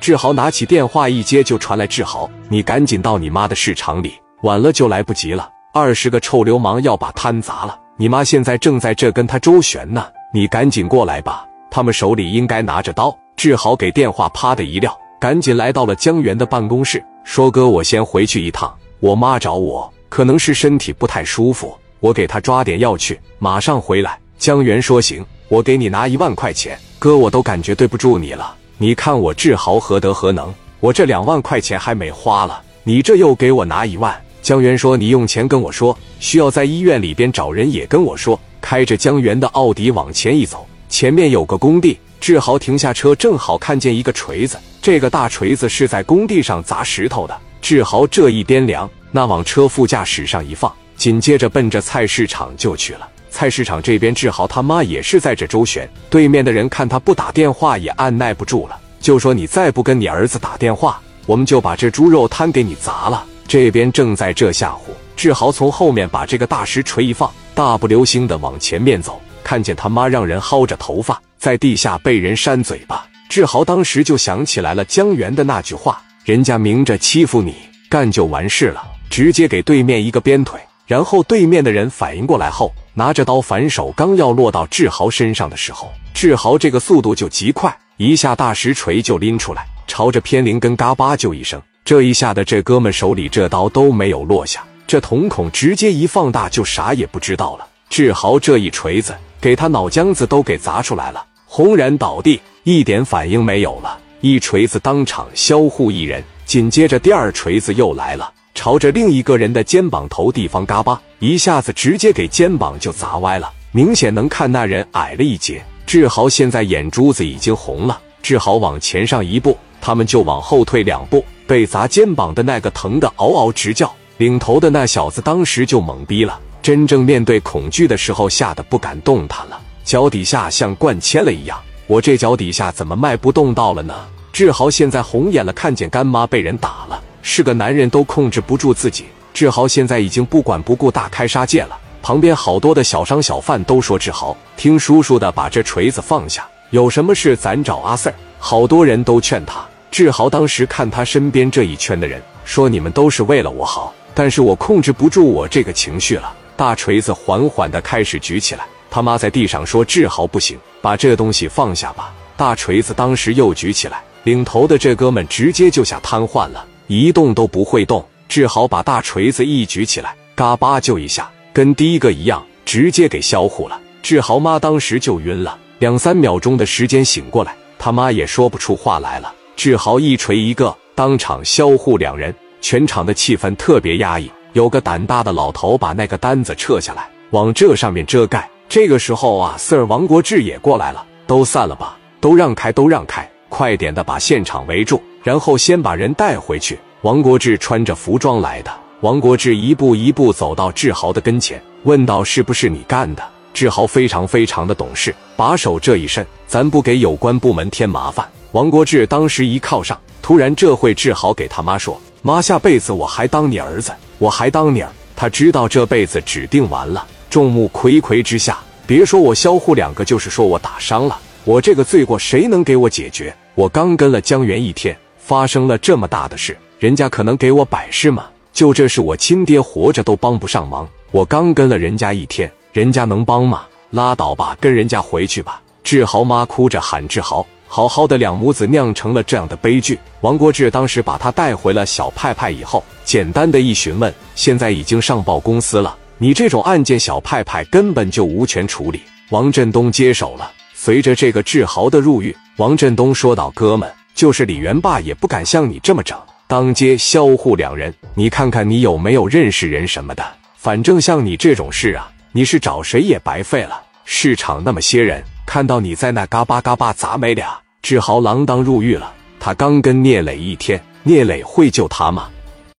志豪拿起电话一接，就传来：“志豪，你赶紧到你妈的市场里，晚了就来不及了。二十个臭流氓要把摊砸了，你妈现在正在这跟他周旋呢。你赶紧过来吧，他们手里应该拿着刀。”志豪给电话啪的一撂，赶紧来到了江源的办公室，说：“哥，我先回去一趟，我妈找我，可能是身体不太舒服，我给她抓点药去，马上回来。”江源说：“行，我给你拿一万块钱，哥，我都感觉对不住你了。”你看我志豪何德何能？我这两万块钱还没花了，你这又给我拿一万。江源说：“你用钱跟我说，需要在医院里边找人也跟我说。”开着江源的奥迪往前一走，前面有个工地。志豪停下车，正好看见一个锤子。这个大锤子是在工地上砸石头的。志豪这一掂量，那往车副驾驶上一放，紧接着奔着菜市场就去了。菜市场这边，志豪他妈也是在这周旋。对面的人看他不打电话，也按耐不住了，就说：“你再不跟你儿子打电话，我们就把这猪肉摊给你砸了。”这边正在这吓唬，志豪从后面把这个大石锤一放，大步流星的往前面走，看见他妈让人薅着头发，在地下被人扇嘴巴。志豪当时就想起来了江源的那句话：“人家明着欺负你，干就完事了。”直接给对面一个鞭腿。然后对面的人反应过来后，拿着刀反手，刚要落到志豪身上的时候，志豪这个速度就极快，一下大石锤就拎出来，朝着偏灵根嘎巴就一声，这一下的这哥们手里这刀都没有落下，这瞳孔直接一放大就啥也不知道了。志豪这一锤子给他脑浆子都给砸出来了，轰然倒地，一点反应没有了，一锤子当场销户一人。紧接着第二锤子又来了。朝着另一个人的肩膀头地方嘎巴一下子，直接给肩膀就砸歪了。明显能看那人矮了一截。志豪现在眼珠子已经红了。志豪往前上一步，他们就往后退两步。被砸肩膀的那个疼得嗷嗷直叫，领头的那小子当时就懵逼了。真正面对恐惧的时候，吓得不敢动弹了，脚底下像灌铅了一样。我这脚底下怎么迈不动道了呢？志豪现在红眼了，看见干妈被人打了。是个男人都控制不住自己，志豪现在已经不管不顾大开杀戒了。旁边好多的小商小贩都说：“志豪，听叔叔的，把这锤子放下，有什么事咱找阿 Sir。”好多人都劝他。志豪当时看他身边这一圈的人，说：“你们都是为了我好，但是我控制不住我这个情绪了。”大锤子缓缓的开始举起来，他妈在地上说：“志豪不行，把这东西放下吧。”大锤子当时又举起来，领头的这哥们直接就下瘫痪了。一动都不会动，志豪把大锤子一举起来，嘎巴就一下，跟第一个一样，直接给销户了。志豪妈当时就晕了，两三秒钟的时间醒过来，他妈也说不出话来了。志豪一锤一个，当场销户两人，全场的气氛特别压抑。有个胆大的老头把那个单子撤下来，往这上面遮盖。这个时候啊，Sir 王国志也过来了，都散了吧，都让开，都让开，快点的把现场围住。然后先把人带回去。王国志穿着服装来的。王国志一步一步走到志豪的跟前，问道：“是不是你干的？”志豪非常非常的懂事，把手这一伸：“咱不给有关部门添麻烦。”王国志当时一靠上，突然这会志豪给他妈说：“妈，下辈子我还当你儿子，我还当你儿。”他知道这辈子指定完了。众目睽睽之下，别说我销户两个，就是说我打伤了，我这个罪过谁能给我解决？我刚跟了江源一天。发生了这么大的事，人家可能给我摆事吗？就这事，我亲爹活着都帮不上忙。我刚跟了人家一天，人家能帮吗？拉倒吧，跟人家回去吧。志豪妈哭着喊：“志豪，好好的两母子酿成了这样的悲剧。”王国志当时把他带回了小派派以后，简单的一询问，现在已经上报公司了。你这种案件，小派派根本就无权处理。王振东接手了。随着这个志豪的入狱，王振东说道：“哥们。”就是李元霸也不敢像你这么整，当街销户两人，你看看你有没有认识人什么的？反正像你这种事啊，你是找谁也白费了。市场那么些人，看到你在那嘎巴嘎巴砸没俩，志豪锒铛入狱了。他刚跟聂磊一天，聂磊会救他吗？